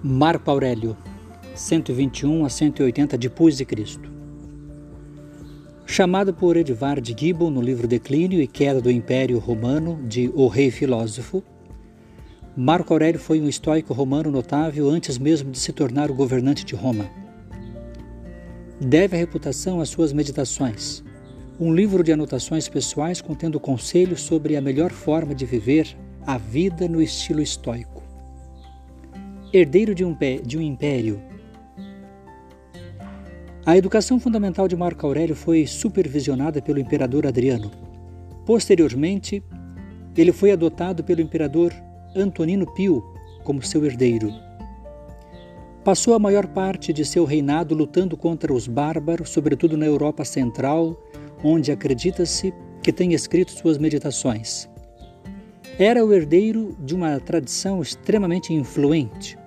Marco Aurélio, 121 a 180 depois de Cristo. Chamado por Edvard Gibbon no livro Declínio e Queda do Império Romano de O Rei Filósofo, Marco Aurélio foi um estoico romano notável antes mesmo de se tornar o governante de Roma. Deve a reputação às suas meditações, um livro de anotações pessoais contendo conselhos sobre a melhor forma de viver a vida no estilo estoico herdeiro de um, de um império. A educação fundamental de Marco Aurélio foi supervisionada pelo imperador Adriano. Posteriormente, ele foi adotado pelo imperador Antonino Pio como seu herdeiro. Passou a maior parte de seu reinado lutando contra os bárbaros, sobretudo na Europa Central, onde acredita-se que tem escrito suas meditações. Era o herdeiro de uma tradição extremamente influente.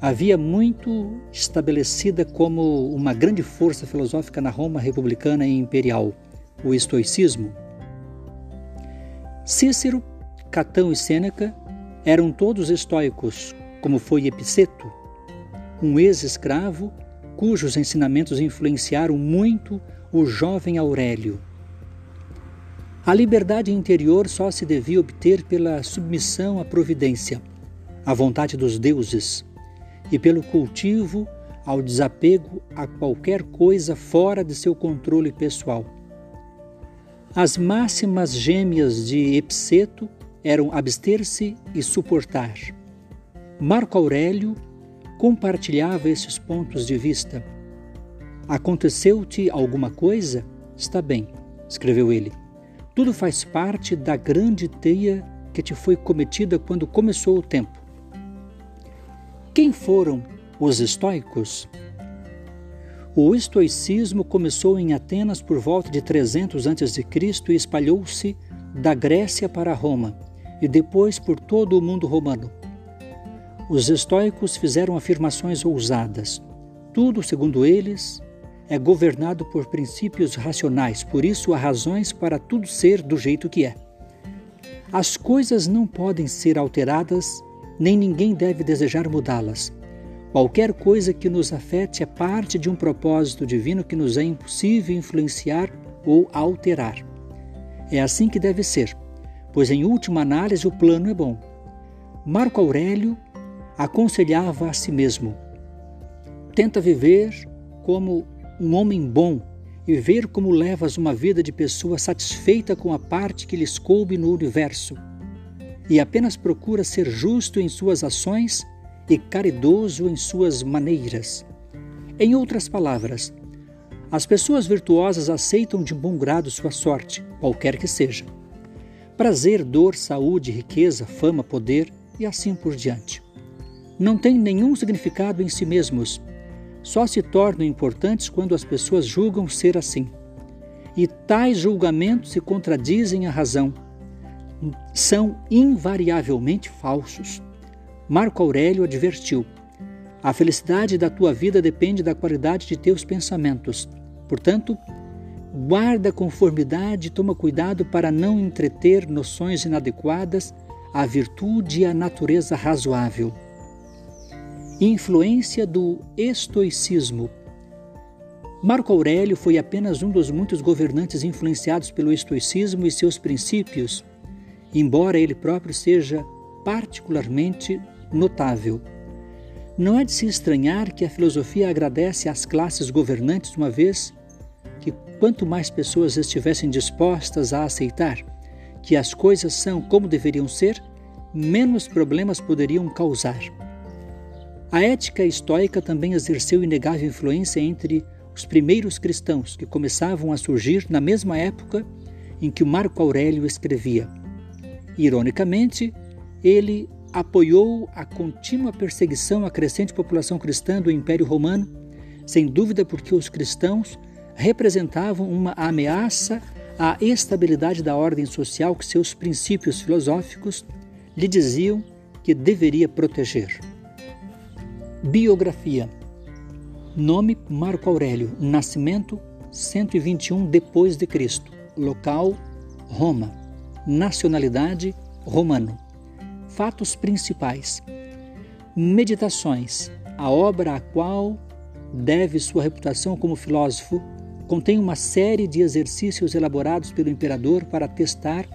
Havia muito estabelecida como uma grande força filosófica na Roma republicana e imperial, o estoicismo. Cícero, Catão e Sêneca eram todos estoicos, como foi Epiceto, um ex-escravo cujos ensinamentos influenciaram muito o jovem Aurélio. A liberdade interior só se devia obter pela submissão à providência, à vontade dos deuses, e pelo cultivo ao desapego a qualquer coisa fora de seu controle pessoal. As máximas gêmeas de Epiceto eram abster-se e suportar. Marco Aurélio compartilhava esses pontos de vista. Aconteceu-te alguma coisa? Está bem, escreveu ele. Tudo faz parte da grande teia que te foi cometida quando começou o tempo. Quem foram os estoicos? O estoicismo começou em Atenas por volta de 300 a.C. e espalhou-se da Grécia para Roma e depois por todo o mundo romano. Os estoicos fizeram afirmações ousadas. Tudo, segundo eles, é governado por princípios racionais, por isso há razões para tudo ser do jeito que é. As coisas não podem ser alteradas, nem ninguém deve desejar mudá-las. Qualquer coisa que nos afete é parte de um propósito divino que nos é impossível influenciar ou alterar. É assim que deve ser, pois em última análise o plano é bom. Marco Aurélio aconselhava a si mesmo: tenta viver como um homem bom e ver como levas uma vida de pessoa satisfeita com a parte que lhes coube no universo, e apenas procura ser justo em suas ações e caridoso em suas maneiras. Em outras palavras, as pessoas virtuosas aceitam de bom grado sua sorte, qualquer que seja. Prazer, dor, saúde, riqueza, fama, poder e assim por diante. Não têm nenhum significado em si mesmos só se tornam importantes quando as pessoas julgam ser assim. E tais julgamentos se contradizem à razão. São invariavelmente falsos. Marco Aurélio advertiu: A felicidade da tua vida depende da qualidade de teus pensamentos. Portanto, guarda conformidade e toma cuidado para não entreter noções inadequadas à virtude e à natureza razoável. Influência do estoicismo. Marco Aurélio foi apenas um dos muitos governantes influenciados pelo estoicismo e seus princípios, embora ele próprio seja particularmente notável. Não é de se estranhar que a filosofia agradece às classes governantes, uma vez que quanto mais pessoas estivessem dispostas a aceitar que as coisas são como deveriam ser, menos problemas poderiam causar. A ética estoica também exerceu inegável influência entre os primeiros cristãos que começavam a surgir na mesma época em que Marco Aurélio escrevia. Ironicamente, ele apoiou a contínua perseguição à crescente população cristã do Império Romano, sem dúvida porque os cristãos representavam uma ameaça à estabilidade da ordem social que seus princípios filosóficos lhe diziam que deveria proteger. Biografia. Nome Marco Aurélio. Nascimento 121 depois de Cristo. Local Roma. Nacionalidade romano. Fatos principais. Meditações, a obra a qual deve sua reputação como filósofo, contém uma série de exercícios elaborados pelo imperador para testar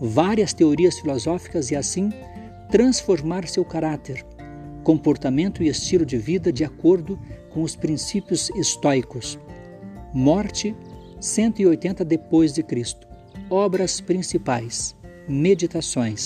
várias teorias filosóficas e assim transformar seu caráter, comportamento e estilo de vida de acordo com os princípios estoicos. Morte 180 depois de Cristo. Obras principais. Meditações.